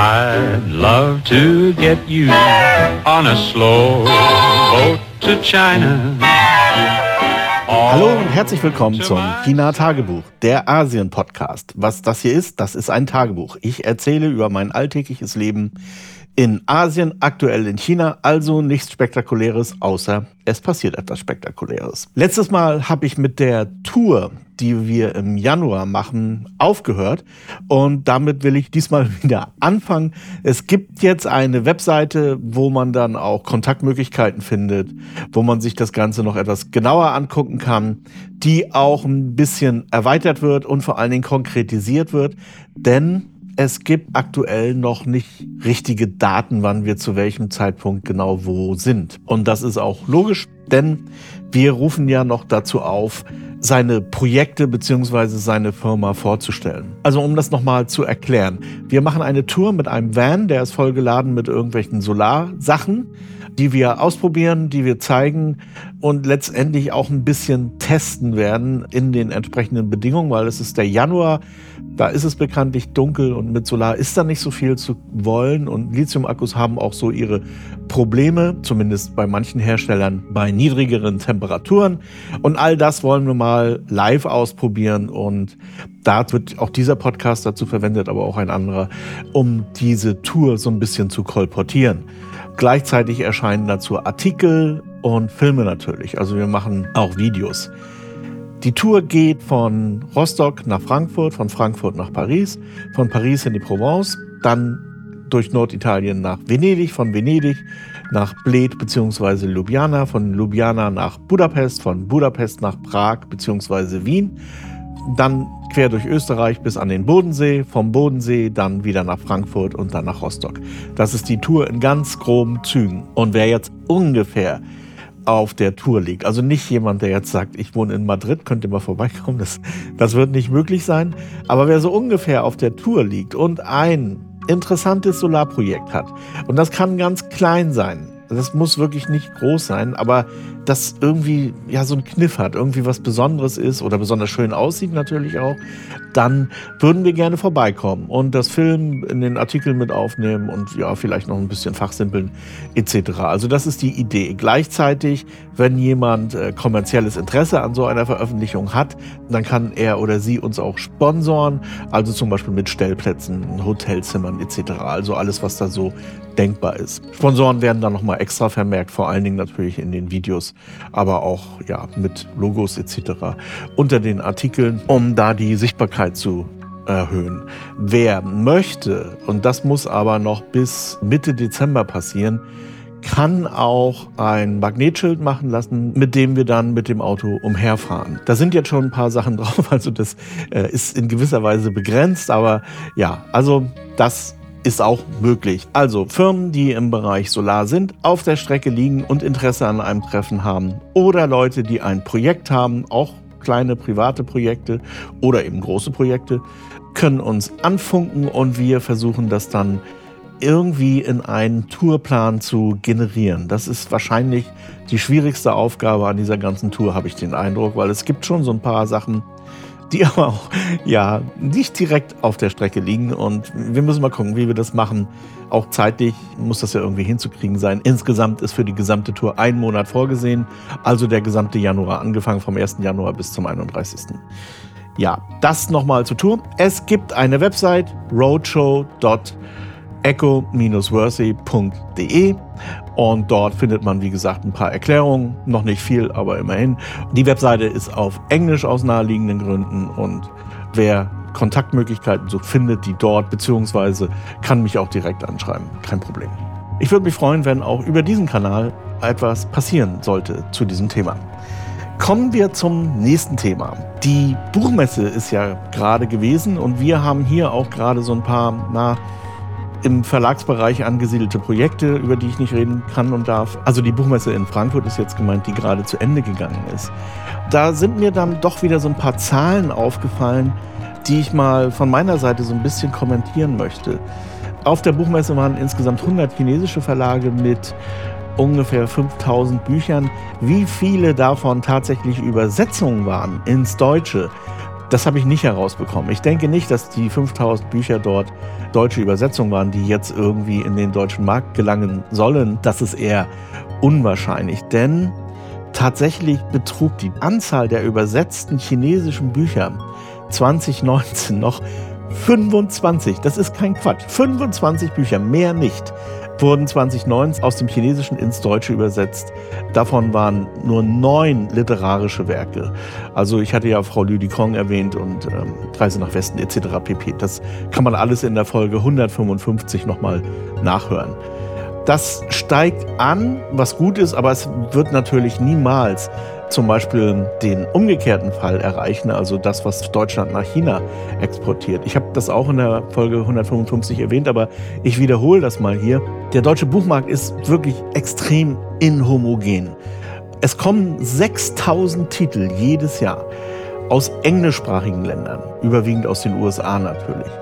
I'd love to get you on a slow boat to China. Hallo und herzlich willkommen zum China Tagebuch, der Asien Podcast. Was das hier ist, das ist ein Tagebuch. Ich erzähle über mein alltägliches Leben in Asien, aktuell in China, also nichts Spektakuläres, außer es passiert etwas Spektakuläres. Letztes Mal habe ich mit der Tour, die wir im Januar machen, aufgehört und damit will ich diesmal wieder anfangen. Es gibt jetzt eine Webseite, wo man dann auch Kontaktmöglichkeiten findet, wo man sich das Ganze noch etwas genauer angucken kann, die auch ein bisschen erweitert wird und vor allen Dingen konkretisiert wird, denn es gibt aktuell noch nicht richtige Daten, wann wir zu welchem Zeitpunkt genau wo sind. Und das ist auch logisch, denn wir rufen ja noch dazu auf, seine Projekte beziehungsweise seine Firma vorzustellen. Also um das nochmal zu erklären. Wir machen eine Tour mit einem Van, der ist vollgeladen mit irgendwelchen Solarsachen die wir ausprobieren, die wir zeigen und letztendlich auch ein bisschen testen werden in den entsprechenden Bedingungen, weil es ist der Januar, da ist es bekanntlich dunkel und mit Solar ist da nicht so viel zu wollen und Lithium-Akkus haben auch so ihre Probleme, zumindest bei manchen Herstellern bei niedrigeren Temperaturen und all das wollen wir mal live ausprobieren und da wird auch dieser Podcast dazu verwendet, aber auch ein anderer, um diese Tour so ein bisschen zu kolportieren. Gleichzeitig erscheinen dazu Artikel und Filme natürlich. Also wir machen auch Videos. Die Tour geht von Rostock nach Frankfurt, von Frankfurt nach Paris, von Paris in die Provence, dann durch Norditalien nach Venedig, von Venedig nach Bled bzw. Ljubljana, von Ljubljana nach Budapest, von Budapest nach Prag bzw. Wien dann quer durch Österreich bis an den Bodensee, vom Bodensee dann wieder nach Frankfurt und dann nach Rostock. Das ist die Tour in ganz groben Zügen. Und wer jetzt ungefähr auf der Tour liegt, also nicht jemand, der jetzt sagt, ich wohne in Madrid, könnt ihr mal vorbeikommen, das, das wird nicht möglich sein, aber wer so ungefähr auf der Tour liegt und ein interessantes Solarprojekt hat, und das kann ganz klein sein, das muss wirklich nicht groß sein, aber das irgendwie ja so einen Kniff hat, irgendwie was Besonderes ist oder besonders schön aussieht natürlich auch, dann würden wir gerne vorbeikommen und das Film in den Artikel mit aufnehmen und ja, vielleicht noch ein bisschen fachsimpeln etc. Also das ist die Idee. Gleichzeitig, wenn jemand äh, kommerzielles Interesse an so einer Veröffentlichung hat, dann kann er oder sie uns auch sponsoren, also zum Beispiel mit Stellplätzen, Hotelzimmern etc. Also alles, was da so denkbar ist. Sponsoren werden dann nochmal extra vermerkt, vor allen Dingen natürlich in den Videos, aber auch ja, mit Logos etc. unter den Artikeln, um da die Sichtbarkeit zu erhöhen. Wer möchte, und das muss aber noch bis Mitte Dezember passieren, kann auch ein Magnetschild machen lassen, mit dem wir dann mit dem Auto umherfahren. Da sind jetzt schon ein paar Sachen drauf, also das äh, ist in gewisser Weise begrenzt, aber ja, also das ist auch möglich. Also Firmen, die im Bereich Solar sind, auf der Strecke liegen und Interesse an einem Treffen haben oder Leute, die ein Projekt haben, auch kleine private Projekte oder eben große Projekte, können uns anfunken und wir versuchen das dann irgendwie in einen Tourplan zu generieren. Das ist wahrscheinlich die schwierigste Aufgabe an dieser ganzen Tour, habe ich den Eindruck, weil es gibt schon so ein paar Sachen, die aber auch ja nicht direkt auf der Strecke liegen. Und wir müssen mal gucken, wie wir das machen. Auch zeitlich muss das ja irgendwie hinzukriegen sein. Insgesamt ist für die gesamte Tour ein Monat vorgesehen, also der gesamte Januar, angefangen vom 1. Januar bis zum 31. Ja, das nochmal zur Tour. Es gibt eine Website roadshow.echo-worthy.de und dort findet man, wie gesagt, ein paar Erklärungen. Noch nicht viel, aber immerhin. Die Webseite ist auf Englisch aus naheliegenden Gründen. Und wer Kontaktmöglichkeiten sucht, findet die dort, beziehungsweise kann mich auch direkt anschreiben. Kein Problem. Ich würde mich freuen, wenn auch über diesen Kanal etwas passieren sollte zu diesem Thema. Kommen wir zum nächsten Thema. Die Buchmesse ist ja gerade gewesen und wir haben hier auch gerade so ein paar, na, im Verlagsbereich angesiedelte Projekte, über die ich nicht reden kann und darf. Also die Buchmesse in Frankfurt ist jetzt gemeint, die gerade zu Ende gegangen ist. Da sind mir dann doch wieder so ein paar Zahlen aufgefallen, die ich mal von meiner Seite so ein bisschen kommentieren möchte. Auf der Buchmesse waren insgesamt 100 chinesische Verlage mit ungefähr 5000 Büchern. Wie viele davon tatsächlich Übersetzungen waren ins Deutsche, Das habe ich nicht herausbekommen. Ich denke nicht, dass die 5000 Bücher dort deutsche Übersetzungen waren, die jetzt irgendwie in den deutschen Markt gelangen sollen. Das ist eher unwahrscheinlich, denn tatsächlich betrug die Anzahl der übersetzten chinesischen Bücher 2019 noch 25. Das ist kein Quatsch. 25 Bücher, mehr nicht wurden 2009 aus dem Chinesischen ins Deutsche übersetzt. Davon waren nur neun literarische Werke. Also ich hatte ja Frau Lüdikong erwähnt und ähm, Reise nach Westen etc. pp. Das kann man alles in der Folge 155 nochmal nachhören. Das steigt an, was gut ist, aber es wird natürlich niemals zum Beispiel den umgekehrten Fall erreichen, also das, was Deutschland nach China exportiert. Ich habe das auch in der Folge 155 erwähnt, aber ich wiederhole das mal hier. Der deutsche Buchmarkt ist wirklich extrem inhomogen. Es kommen 6000 Titel jedes Jahr aus englischsprachigen Ländern, überwiegend aus den USA natürlich,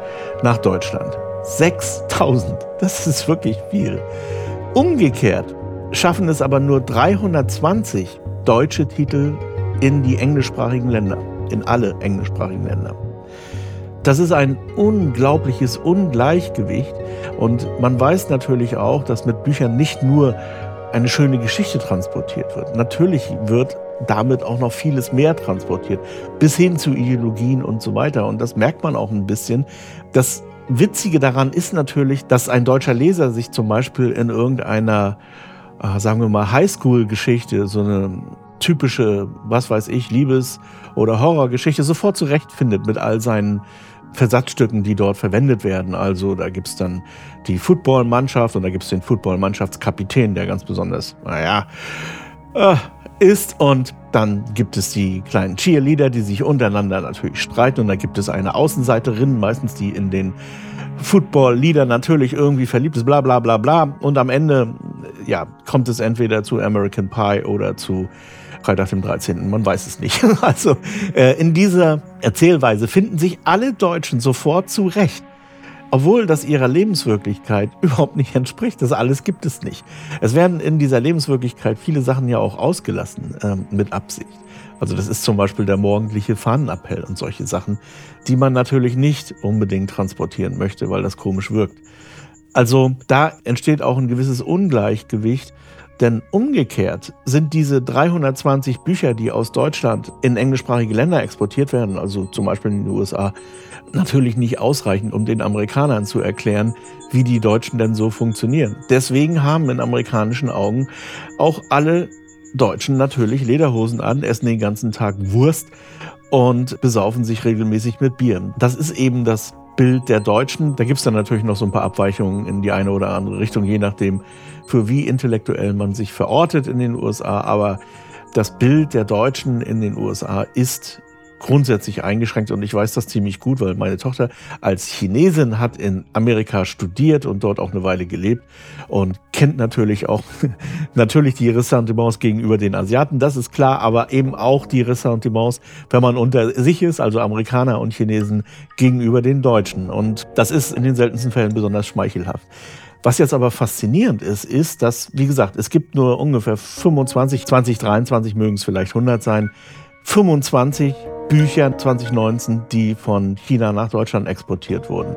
nach Deutschland. 6000, das ist wirklich viel. Umgekehrt schaffen es aber nur 320 deutsche Titel in die englischsprachigen Länder, in alle englischsprachigen Länder. Das ist ein unglaubliches Ungleichgewicht und man weiß natürlich auch, dass mit Büchern nicht nur eine schöne Geschichte transportiert wird. Natürlich wird damit auch noch vieles mehr transportiert, bis hin zu Ideologien und so weiter. Und das merkt man auch ein bisschen. Das Witzige daran ist natürlich, dass ein deutscher Leser sich zum Beispiel in irgendeiner sagen wir mal, Highschool-Geschichte, so eine typische, was weiß ich, Liebes- oder Horrorgeschichte sofort zurechtfindet mit all seinen Versatzstücken, die dort verwendet werden. Also da gibt es dann die Footballmannschaft und da gibt es den Footballmannschaftskapitän, der ganz besonders, naja, äh, ist. Und dann gibt es die kleinen Cheerleader, die sich untereinander natürlich streiten. Und da gibt es eine Außenseiterin, meistens die in den Football-Lieder natürlich irgendwie verliebt ist, bla bla bla bla. Und am Ende, ja, kommt es entweder zu American Pie oder zu Freitag dem 13. Man weiß es nicht. Also äh, in dieser Erzählweise finden sich alle Deutschen sofort zurecht. Obwohl das ihrer Lebenswirklichkeit überhaupt nicht entspricht. Das alles gibt es nicht. Es werden in dieser Lebenswirklichkeit viele Sachen ja auch ausgelassen ähm, mit Absicht. Also das ist zum Beispiel der morgendliche Fahnenappell und solche Sachen, die man natürlich nicht unbedingt transportieren möchte, weil das komisch wirkt. Also da entsteht auch ein gewisses Ungleichgewicht, denn umgekehrt sind diese 320 Bücher, die aus Deutschland in englischsprachige Länder exportiert werden, also zum Beispiel in den USA, natürlich nicht ausreichend, um den Amerikanern zu erklären, wie die Deutschen denn so funktionieren. Deswegen haben in amerikanischen Augen auch alle Deutschen natürlich Lederhosen an, essen den ganzen Tag Wurst und besaufen sich regelmäßig mit Bier. Das ist eben das Bild der Deutschen. Da gibt es dann natürlich noch so ein paar Abweichungen in die eine oder andere Richtung, je nachdem, für wie intellektuell man sich verortet in den USA. Aber das Bild der Deutschen in den USA ist grundsätzlich eingeschränkt und ich weiß das ziemlich gut, weil meine Tochter als Chinesin hat in Amerika studiert und dort auch eine Weile gelebt und kennt natürlich auch natürlich die Ressentiments gegenüber den Asiaten, das ist klar, aber eben auch die Ressentiments, wenn man unter sich ist, also Amerikaner und Chinesen gegenüber den Deutschen und das ist in den seltensten Fällen besonders schmeichelhaft. Was jetzt aber faszinierend ist, ist, dass, wie gesagt, es gibt nur ungefähr 25, 2023 mögen es vielleicht 100 sein, 25 Bücher 2019, die von China nach Deutschland exportiert wurden.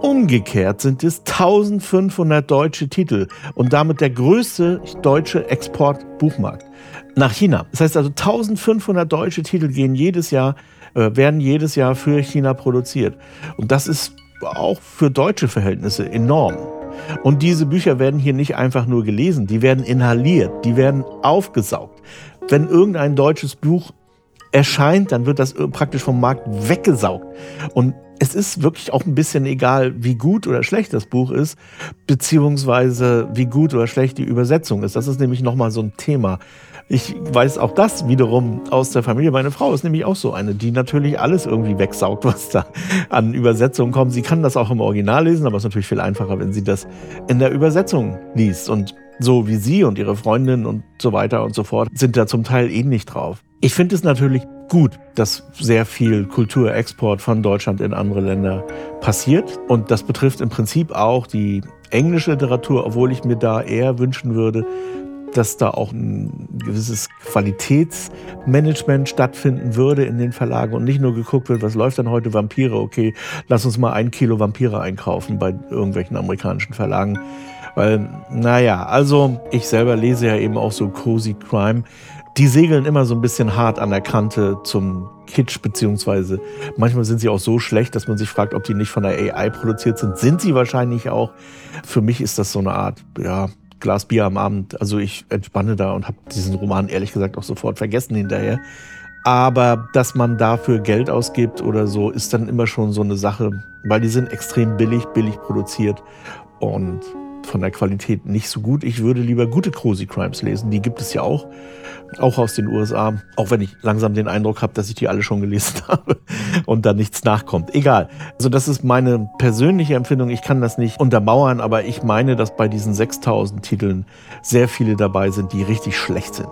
Umgekehrt sind es 1500 deutsche Titel und damit der größte deutsche Exportbuchmarkt nach China. Das heißt also 1500 deutsche Titel gehen jedes Jahr, äh, werden jedes Jahr für China produziert. Und das ist auch für deutsche Verhältnisse enorm. Und diese Bücher werden hier nicht einfach nur gelesen, die werden inhaliert, die werden aufgesaugt. Wenn irgendein deutsches Buch erscheint, dann wird das praktisch vom Markt weggesaugt. Und es ist wirklich auch ein bisschen egal, wie gut oder schlecht das Buch ist, beziehungsweise wie gut oder schlecht die Übersetzung ist. Das ist nämlich nochmal so ein Thema. Ich weiß auch das wiederum aus der Familie. Meine Frau ist nämlich auch so eine, die natürlich alles irgendwie wegsaugt, was da an Übersetzungen kommt. Sie kann das auch im Original lesen, aber es ist natürlich viel einfacher, wenn sie das in der Übersetzung liest. Und so wie sie und ihre Freundin und so weiter und so fort sind da zum Teil ähnlich drauf. Ich finde es natürlich gut, dass sehr viel Kulturexport von Deutschland in andere Länder passiert. Und das betrifft im Prinzip auch die englische Literatur, obwohl ich mir da eher wünschen würde, dass da auch ein gewisses Qualitätsmanagement stattfinden würde in den Verlagen und nicht nur geguckt wird, was läuft dann heute Vampire, okay, lass uns mal ein Kilo Vampire einkaufen bei irgendwelchen amerikanischen Verlagen. Weil, naja, also ich selber lese ja eben auch so Cozy Crime. Die segeln immer so ein bisschen hart an der Kante zum Kitsch, beziehungsweise manchmal sind sie auch so schlecht, dass man sich fragt, ob die nicht von der AI produziert sind. Sind sie wahrscheinlich auch. Für mich ist das so eine Art, ja, Glas Bier am Abend. Also ich entspanne da und habe diesen Roman ehrlich gesagt auch sofort vergessen hinterher. Aber dass man dafür Geld ausgibt oder so, ist dann immer schon so eine Sache, weil die sind extrem billig, billig produziert und von der Qualität nicht so gut. Ich würde lieber gute Cozy Crimes lesen. Die gibt es ja auch, auch aus den USA. Auch wenn ich langsam den Eindruck habe, dass ich die alle schon gelesen habe und da nichts nachkommt. Egal. Also das ist meine persönliche Empfindung. Ich kann das nicht untermauern, aber ich meine, dass bei diesen 6000 Titeln sehr viele dabei sind, die richtig schlecht sind.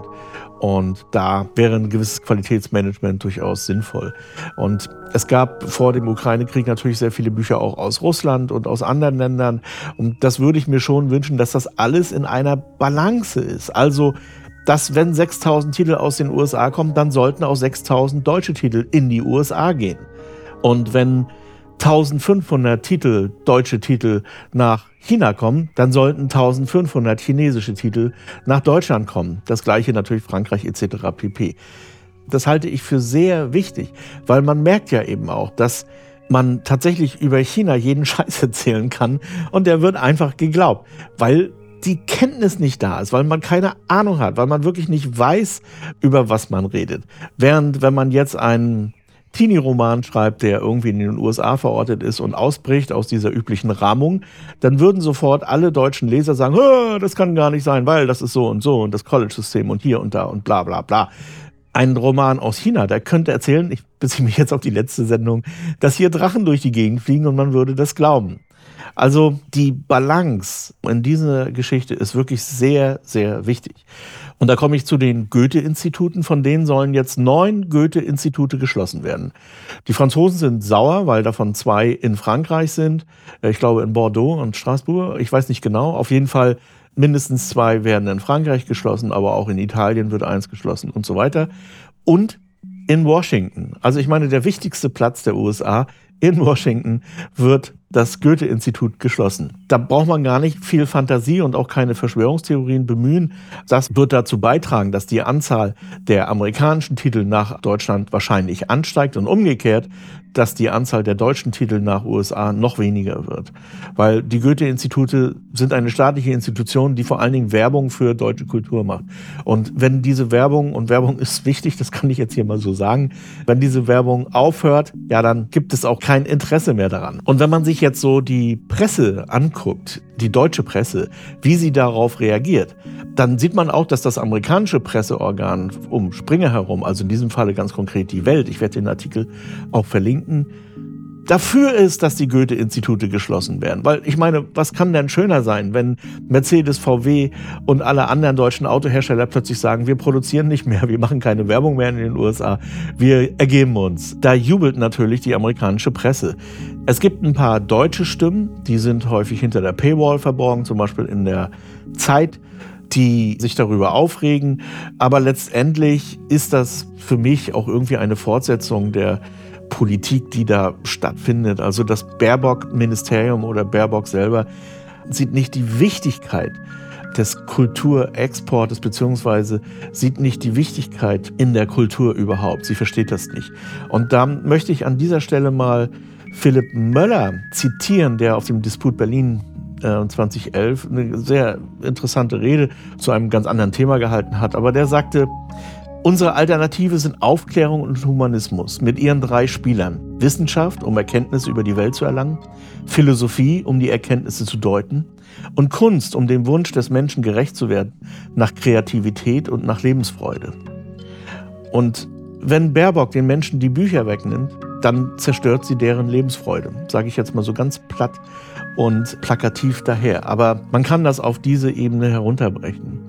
Und da wäre ein gewisses Qualitätsmanagement durchaus sinnvoll. Und es gab vor dem Ukraine-Krieg natürlich sehr viele Bücher auch aus Russland und aus anderen Ländern. Und das würde ich mir schon wünschen, dass das alles in einer Balance ist. Also, dass wenn 6000 Titel aus den USA kommen, dann sollten auch 6000 deutsche Titel in die USA gehen. Und wenn 1500 Titel, deutsche Titel nach China kommen, dann sollten 1500 chinesische Titel nach Deutschland kommen. Das gleiche natürlich Frankreich etc. pp. Das halte ich für sehr wichtig, weil man merkt ja eben auch, dass man tatsächlich über China jeden Scheiß erzählen kann und der wird einfach geglaubt, weil die Kenntnis nicht da ist, weil man keine Ahnung hat, weil man wirklich nicht weiß, über was man redet. Während wenn man jetzt einen Teenie-Roman schreibt, der irgendwie in den USA verortet ist und ausbricht aus dieser üblichen Rahmung, dann würden sofort alle deutschen Leser sagen, das kann gar nicht sein, weil das ist so und so und das College-System und hier und da und bla bla bla. Ein Roman aus China, der könnte erzählen, ich beziehe mich jetzt auf die letzte Sendung, dass hier Drachen durch die Gegend fliegen und man würde das glauben. Also die Balance in dieser Geschichte ist wirklich sehr, sehr wichtig. Und da komme ich zu den Goethe-Instituten. Von denen sollen jetzt neun Goethe-Institute geschlossen werden. Die Franzosen sind sauer, weil davon zwei in Frankreich sind. Äh, ich glaube in Bordeaux und Straßburg. Ich weiß nicht genau. Auf jeden Fall mindestens zwei werden in Frankreich geschlossen, aber auch in Italien wird eins geschlossen und so weiter. Und in Washington. Also ich meine, der wichtigste Platz der USA in Washington wird das Goethe-Institut geschlossen. Da braucht man gar nicht viel Fantasie und auch keine Verschwörungstheorien bemühen. Das wird dazu beitragen, dass die Anzahl der amerikanischen Titel nach Deutschland wahrscheinlich ansteigt und umgekehrt, dass die Anzahl der deutschen Titel nach USA noch weniger wird. Weil die Goethe-Institute sind eine staatliche Institution, die vor allen Dingen Werbung für deutsche Kultur macht. Und wenn diese Werbung, und Werbung ist wichtig, das kann ich jetzt hier mal so sagen, wenn diese Werbung aufhört, ja, dann gibt es auch kein Interesse mehr daran. Und wenn man sich jetzt so die Presse anguckt, die deutsche Presse, wie sie darauf reagiert, dann sieht man auch, dass das amerikanische Presseorgan um Springer herum, also in diesem Falle ganz konkret die Welt, ich werde den Artikel auch verlinken, dafür ist, dass die Goethe-Institute geschlossen werden. Weil ich meine, was kann denn schöner sein, wenn Mercedes, VW und alle anderen deutschen Autohersteller plötzlich sagen, wir produzieren nicht mehr, wir machen keine Werbung mehr in den USA, wir ergeben uns. Da jubelt natürlich die amerikanische Presse. Es gibt ein paar deutsche Stimmen, die sind häufig hinter der Paywall verborgen, zum Beispiel in der Zeit die sich darüber aufregen. Aber letztendlich ist das für mich auch irgendwie eine Fortsetzung der Politik, die da stattfindet. Also das Baerbock-Ministerium oder Baerbock selber sieht nicht die Wichtigkeit des Kulturexportes beziehungsweise sieht nicht die Wichtigkeit in der Kultur überhaupt. Sie versteht das nicht. Und da möchte ich an dieser Stelle mal Philipp Möller zitieren, der auf dem Disput Berlin 2011 äh, eine sehr interessante Rede zu einem ganz anderen Thema gehalten hat. Aber der sagte, Unsere Alternative sind Aufklärung und Humanismus mit ihren drei Spielern. Wissenschaft, um Erkenntnisse über die Welt zu erlangen, Philosophie, um die Erkenntnisse zu deuten, und Kunst, um dem Wunsch des Menschen gerecht zu werden, nach Kreativität und nach Lebensfreude. Und wenn Baerbock den Menschen die Bücher wegnimmt, dann zerstört sie deren Lebensfreude, sage ich jetzt mal so ganz platt und plakativ daher. Aber man kann das auf diese Ebene herunterbrechen.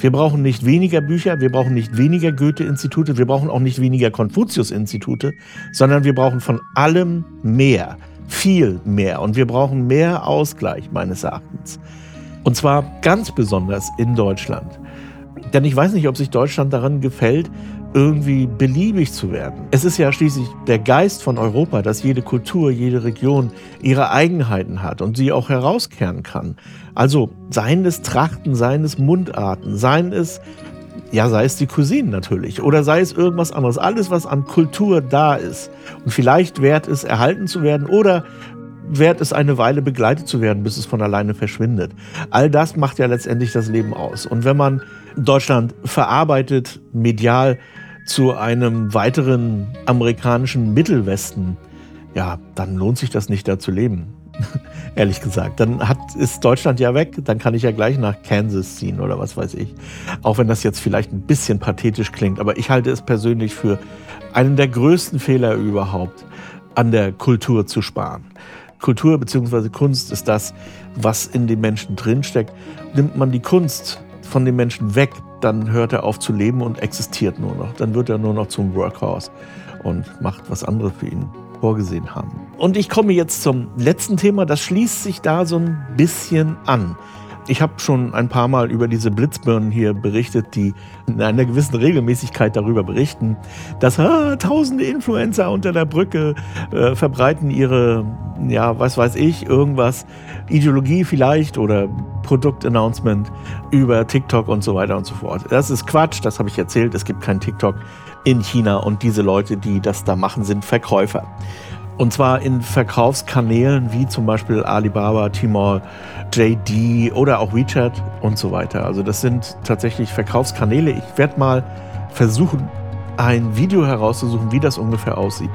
Wir brauchen nicht weniger Bücher, wir brauchen nicht weniger Goethe-Institute, wir brauchen auch nicht weniger Konfuzius-Institute, sondern wir brauchen von allem mehr, viel mehr. Und wir brauchen mehr Ausgleich meines Erachtens. Und zwar ganz besonders in Deutschland. Denn ich weiß nicht, ob sich Deutschland daran gefällt, irgendwie beliebig zu werden. Es ist ja schließlich der Geist von Europa, dass jede Kultur, jede Region ihre Eigenheiten hat und sie auch herauskehren kann. Also seien es Trachten, seien es Mundarten, seien es, ja, sei es die Cousinen natürlich oder sei es irgendwas anderes. Alles, was an Kultur da ist und vielleicht wert ist, erhalten zu werden oder wert es eine Weile begleitet zu werden, bis es von alleine verschwindet. All das macht ja letztendlich das Leben aus. Und wenn man Deutschland verarbeitet, medial zu einem weiteren amerikanischen Mittelwesten, ja, dann lohnt sich das nicht da zu leben. Ehrlich gesagt. Dann hat, ist Deutschland ja weg, dann kann ich ja gleich nach Kansas ziehen oder was weiß ich. Auch wenn das jetzt vielleicht ein bisschen pathetisch klingt, aber ich halte es persönlich für einen der größten Fehler überhaupt, an der Kultur zu sparen. Kultur bzw. Kunst ist das, was in den Menschen drinsteckt. Nimmt man die Kunst von den Menschen weg, dann hört er auf zu leben und existiert nur noch. Dann wird er nur noch zum Workhouse und macht, was andere für ihn vorgesehen haben. Und ich komme jetzt zum letzten Thema, das schließt sich da so ein bisschen an. Ich habe schon ein paar Mal über diese Blitzbirnen hier berichtet, die in einer gewissen Regelmäßigkeit darüber berichten, dass ah, tausende Influencer unter der Brücke äh, verbreiten ihre, ja, was weiß ich, irgendwas, Ideologie vielleicht oder Produktannouncement über TikTok und so weiter und so fort. Das ist Quatsch, das habe ich erzählt. Es gibt kein TikTok in China und diese Leute, die das da machen, sind Verkäufer. Und zwar in Verkaufskanälen wie zum Beispiel Alibaba, Tmall, JD oder auch WeChat und so weiter. Also das sind tatsächlich Verkaufskanäle. Ich werde mal versuchen, ein Video herauszusuchen, wie das ungefähr aussieht.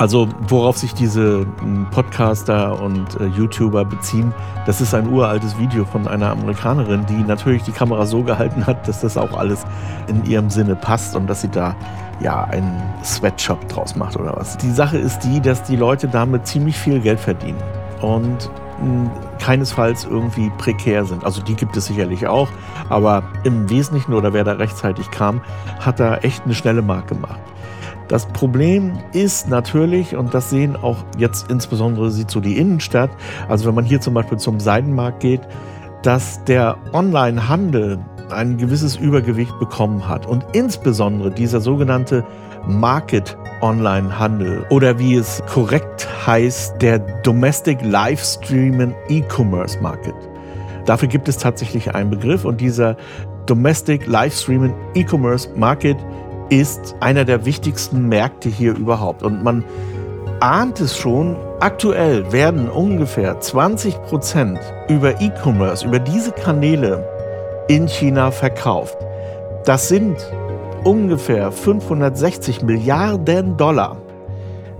Also worauf sich diese hm, Podcaster und äh, YouTuber beziehen, das ist ein uraltes Video von einer Amerikanerin, die natürlich die Kamera so gehalten hat, dass das auch alles in ihrem Sinne passt und dass sie da ja einen Sweatshop draus macht oder was. Die Sache ist die, dass die Leute damit ziemlich viel Geld verdienen und mh, hm, keinesfalls irgendwie prekär sind. Also die gibt es sicherlich auch, aber im Wesentlichen oder wer da rechtzeitig kam, hat da echt eine schnelle Mark gemacht. Das Problem ist natürlich, und das sehen auch jetzt insbesondere sieht so die Innenstadt, also wenn man hier zum Beispiel zum Seidenmarkt geht, dass der Onlinehandel ein gewisses Übergewicht bekommen hat und insbesondere dieser sogenannte Market Online Handel oder wie es korrekt heißt, der Domestic Livestreaming E-Commerce Market. Dafür gibt es tatsächlich einen Begriff und dieser Domestic Livestreaming E-Commerce Market ist einer der wichtigsten Märkte hier überhaupt. Und man ahnt es schon, aktuell werden ungefähr 20 Prozent über E-Commerce, über diese Kanäle in China verkauft. Das sind ungefähr 560 Milliarden Dollar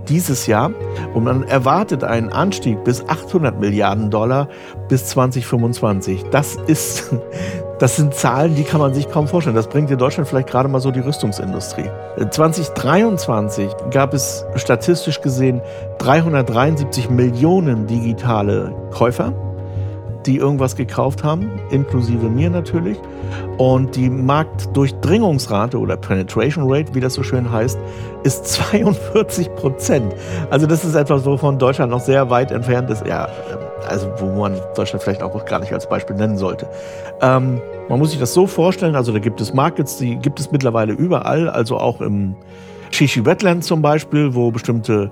dieses Jahr und man erwartet einen Anstieg bis 800 Milliarden Dollar bis 2025. Das ist das sind Zahlen, die kann man sich kaum vorstellen. Das bringt in Deutschland vielleicht gerade mal so die Rüstungsindustrie. 2023 gab es statistisch gesehen 373 Millionen digitale Käufer, die irgendwas gekauft haben, inklusive mir natürlich. Und die Marktdurchdringungsrate oder Penetration Rate, wie das so schön heißt, ist 42 Prozent. Also das ist etwas, wovon Deutschland noch sehr weit entfernt ist. Ja, also wo man Deutschland vielleicht auch gar nicht als Beispiel nennen sollte. Ähm, man muss sich das so vorstellen, also da gibt es Markets, die gibt es mittlerweile überall, also auch im Shishi Wetland zum Beispiel, wo bestimmte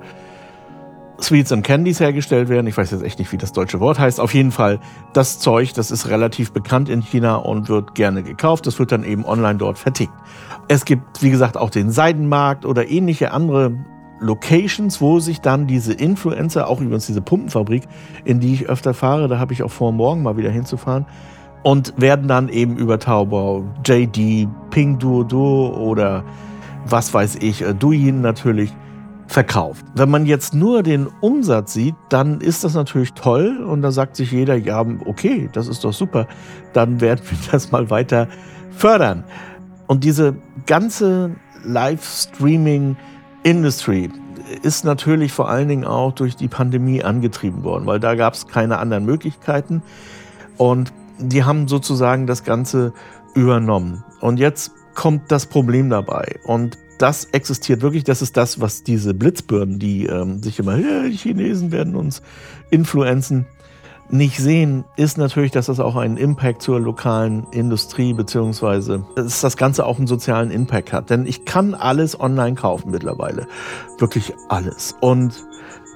Sweets and Candies hergestellt werden. Ich weiß jetzt echt nicht, wie das deutsche Wort heißt. Auf jeden Fall, das Zeug, das ist relativ bekannt in China und wird gerne gekauft. Das wird dann eben online dort vertickt. Es gibt, wie gesagt, auch den Seidenmarkt oder ähnliche andere Locations, wo sich dann diese Influencer, auch übrigens diese Pumpenfabrik, in die ich öfter fahre, da habe ich auch vor, morgen mal wieder hinzufahren, und werden dann eben über Taobao, JD, Ping Duo Duo oder was weiß ich, äh, Douyin natürlich verkauft. Wenn man jetzt nur den Umsatz sieht, dann ist das natürlich toll und da sagt sich jeder, ja, okay, das ist doch super, dann werden wir das mal weiter fördern. Und diese ganze Livestreaming Industry ist natürlich vor allen Dingen auch durch die Pandemie angetrieben worden, weil da gab es keine anderen Möglichkeiten. Und die haben sozusagen das Ganze übernommen. Und jetzt kommt das Problem dabei. Und das existiert wirklich, das ist das, was diese Blitzbirnen, die ähm, sich immer, ja, die Chinesen werden uns influenzen, nicht sehen, ist natürlich, dass das auch einen Impact zur lokalen Industrie beziehungsweise dass das Ganze auch einen sozialen Impact hat. Denn ich kann alles online kaufen mittlerweile. Wirklich alles. Und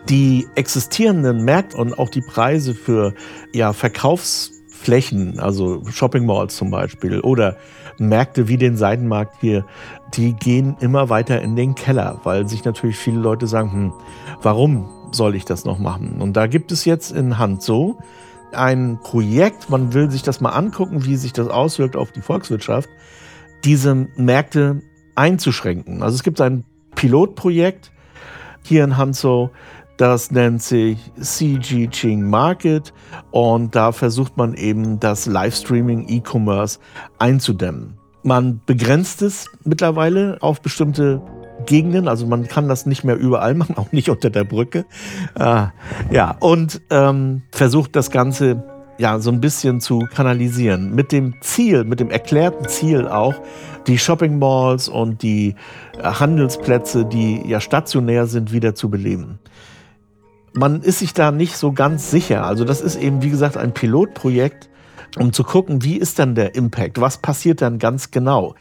die existierenden Märkte und auch die Preise für ja, Verkaufsflächen, also Shopping Malls zum Beispiel oder Märkte wie den Seidenmarkt hier, die gehen immer weiter in den Keller, weil sich natürlich viele Leute sagen, hm, warum soll ich das noch machen? Und da gibt es jetzt in Hanzo ein Projekt, man will sich das mal angucken, wie sich das auswirkt auf die Volkswirtschaft, diese Märkte einzuschränken. Also es gibt ein Pilotprojekt hier in Hanzo, das nennt sich CG Ching Market und da versucht man eben das Livestreaming E-Commerce einzudämmen. Man begrenzt es mittlerweile auf bestimmte Gegenden, also man kann das nicht mehr überall machen, auch nicht unter der Brücke. Äh, ja, und ähm, versucht das Ganze ja so ein bisschen zu kanalisieren. Mit dem Ziel, mit dem erklärten Ziel auch, die Shopping Malls und die Handelsplätze, die ja stationär sind, wieder zu beleben man ist sich da nicht so ganz sicher. Also das ist eben, wie gesagt, ein Pilotprojekt, um zu gucken, wie ist dann der Impact? Was passiert dann ganz genau?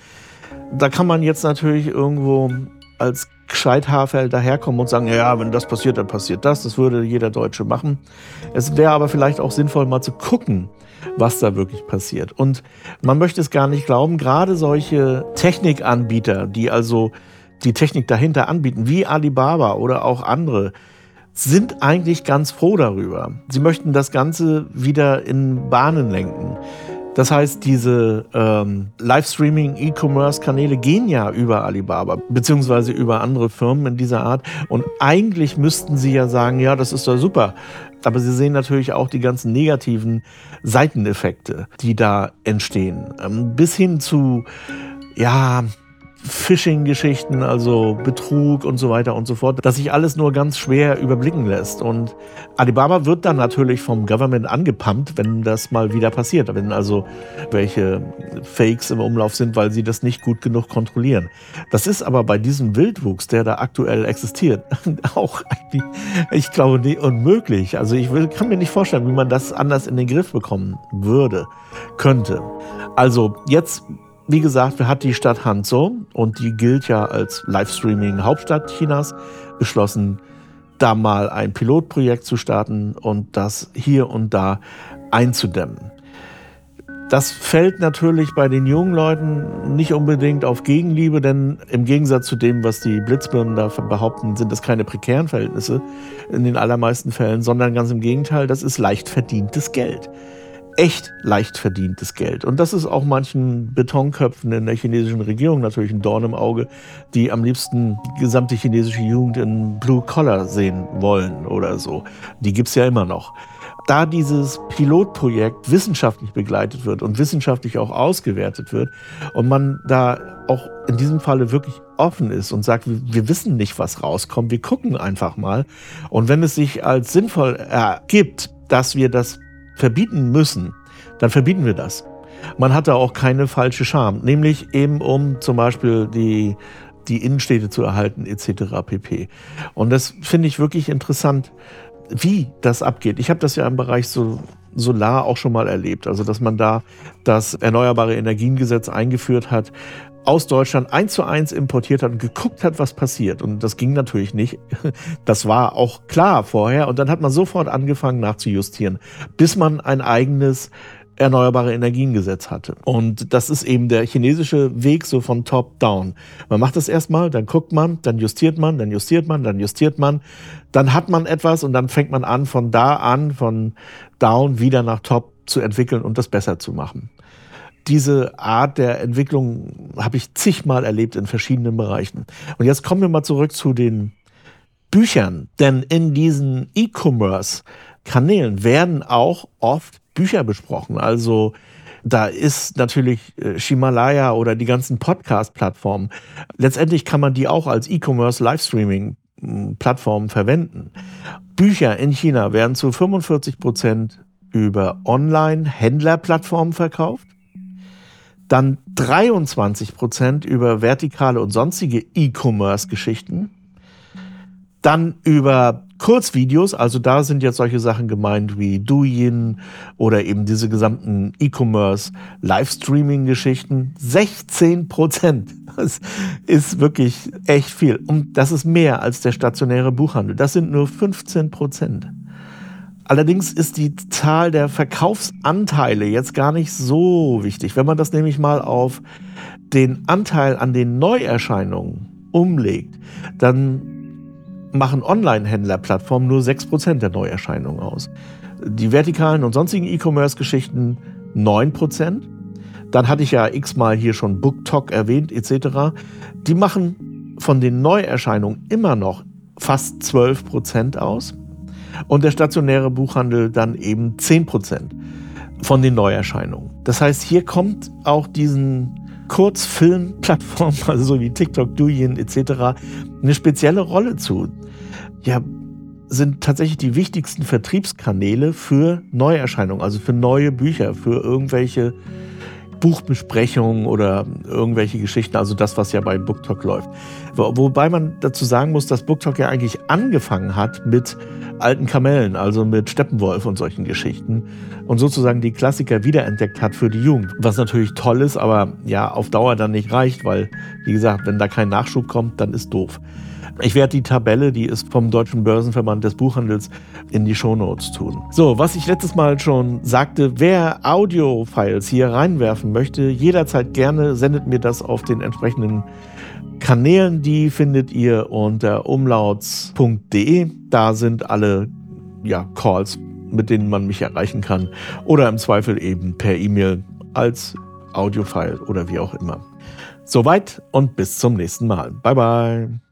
Da kann man jetzt natürlich irgendwo als Gescheithafel daherkommen und sagen, ja, wenn das passiert, dann passiert das. Das würde jeder Deutsche machen. Es wäre aber vielleicht auch sinnvoll, mal zu gucken, was da wirklich passiert. Und man möchte es gar nicht glauben, gerade solche Technikanbieter, die also die Technik dahinter anbieten, wie Alibaba oder auch andere, sind eigentlich ganz froh darüber. Sie möchten das Ganze wieder in Bahnen lenken. Das heißt, diese ähm, Livestreaming-E-Commerce-Kanäle gehen ja über Alibaba, beziehungsweise über andere Firmen in dieser Art. Und eigentlich müssten sie ja sagen, ja, das ist doch super. Aber sie sehen natürlich auch die ganzen negativen Seiteneffekte, die da entstehen. Ähm, bis hin zu, ja, Phishing-Geschichten, also Betrug und so weiter und so fort, dass sich alles nur ganz schwer überblicken lässt. Und Alibaba wird dann natürlich vom Government angepumpt, wenn das mal wieder passiert, wenn also welche Fakes im Umlauf sind, weil sie das nicht gut genug kontrollieren. Das ist aber bei diesem Wildwuchs, der da aktuell existiert, auch ich glaube, unmöglich. Also ich kann mir nicht vorstellen, wie man das anders in den Griff bekommen würde, könnte. Also jetzt wie gesagt, hat die Stadt Hanzhou und die gilt ja als Livestreaming-Hauptstadt Chinas beschlossen, da mal ein Pilotprojekt zu starten und das hier und da einzudämmen. Das fällt natürlich bei den jungen Leuten nicht unbedingt auf Gegenliebe, denn im Gegensatz zu dem, was die Blitzbirnen da behaupten, sind das keine prekären Verhältnisse in den allermeisten Fällen, sondern ganz im Gegenteil, das ist leicht verdientes Geld echt leicht verdientes Geld. Und das ist auch manchen Betonköpfen in der chinesischen Regierung natürlich ein Dorn im Auge, die am liebsten die gesamte chinesische Jugend in Blue Collar sehen wollen oder so. Die gibt's ja immer noch. Da dieses Pilotprojekt wissenschaftlich begleitet wird und wissenschaftlich auch ausgewertet wird und man da auch in diesem Falle wirklich offen ist und sagt, wir wissen nicht, was rauskommt, wir gucken einfach mal. Und wenn es sich als sinnvoll ergibt, dass wir das verbieten müssen, dann verbieten wir das. Man hat da auch keine falsche Scham, nämlich eben um zum Beispiel die, die Innenstädte zu erhalten etc. pp. Und das finde ich wirklich interessant, wie das abgeht. Ich habe das ja im Bereich so Solar auch schon mal erlebt, also dass man da das Erneuerbare Energiengesetz eingeführt hat, aus Deutschland eins zu eins importiert hat und geguckt hat, was passiert. Und das ging natürlich nicht. Das war auch klar vorher. Und dann hat man sofort angefangen nachzujustieren, bis man ein eigenes Erneuerbare Energiengesetz hatte. Und das ist eben der chinesische Weg so von top down. Man macht das erstmal, dann guckt man, dann justiert man, dann justiert man, dann justiert man. Dann hat man etwas und dann fängt man an, von da an, von down wieder nach top zu entwickeln und das besser zu machen diese Art der Entwicklung habe ich zigmal erlebt in verschiedenen Bereichen. Und jetzt kommen wir mal zurück zu den Büchern. Denn in diesen E-Commerce-Kanälen werden auch oft Bücher besprochen. Also da ist natürlich äh, Himalaya oder die ganzen Podcast-Plattformen. Letztendlich kann man die auch als E-Commerce-Livestreaming-Plattformen verwenden. Bücher in China werden zu 45 Prozent über Online-Händlerplattformen verkauft dann 23 Prozent über vertikale und sonstige E-Commerce-Geschichten. Dann über Kurzvideos, also da sind jetzt solche Sachen gemeint wie Douyin oder eben diese gesamten E-Commerce Livestreaming-Geschichten. 16 Prozent. Das ist wirklich echt viel. Und das ist mehr als der stationäre Buchhandel. Das sind nur 15 Prozent. Allerdings ist die Zahl der Verkaufsanteile jetzt gar nicht so wichtig. Wenn man das nämlich mal auf den Anteil an den Neuerscheinungen umlegt, dann machen Online-Händler-Plattformen nur 6% der Neuerscheinungen aus. Die vertikalen und sonstigen E-Commerce-Geschichten 9%. Dann hatte ich ja x-mal hier schon BookTok erwähnt etc. Die machen von den Neuerscheinungen immer noch fast 12% aus. Und der stationäre Buchhandel dann eben 10% von den Neuerscheinungen. Das heißt, hier kommt auch diesen Kurzfilmplattformen, also so wie TikTok, Douyin etc., eine spezielle Rolle zu. Ja, sind tatsächlich die wichtigsten Vertriebskanäle für Neuerscheinungen, also für neue Bücher, für irgendwelche Buchbesprechungen oder irgendwelche Geschichten, also das, was ja bei BookTok läuft. Wobei man dazu sagen muss, dass BookTok ja eigentlich angefangen hat mit alten Kamellen, also mit Steppenwolf und solchen Geschichten und sozusagen die Klassiker wiederentdeckt hat für die Jugend. Was natürlich toll ist, aber ja, auf Dauer dann nicht reicht, weil, wie gesagt, wenn da kein Nachschub kommt, dann ist doof. Ich werde die Tabelle, die ist vom Deutschen Börsenverband des Buchhandels, in die Shownotes tun. So, was ich letztes Mal schon sagte, wer Audio-Files hier reinwerfen möchte, jederzeit gerne sendet mir das auf den entsprechenden Kanälen, die findet ihr unter umlauts.de. Da sind alle ja, Calls, mit denen man mich erreichen kann. Oder im Zweifel eben per E-Mail als Audiofile oder wie auch immer. Soweit und bis zum nächsten Mal. Bye bye.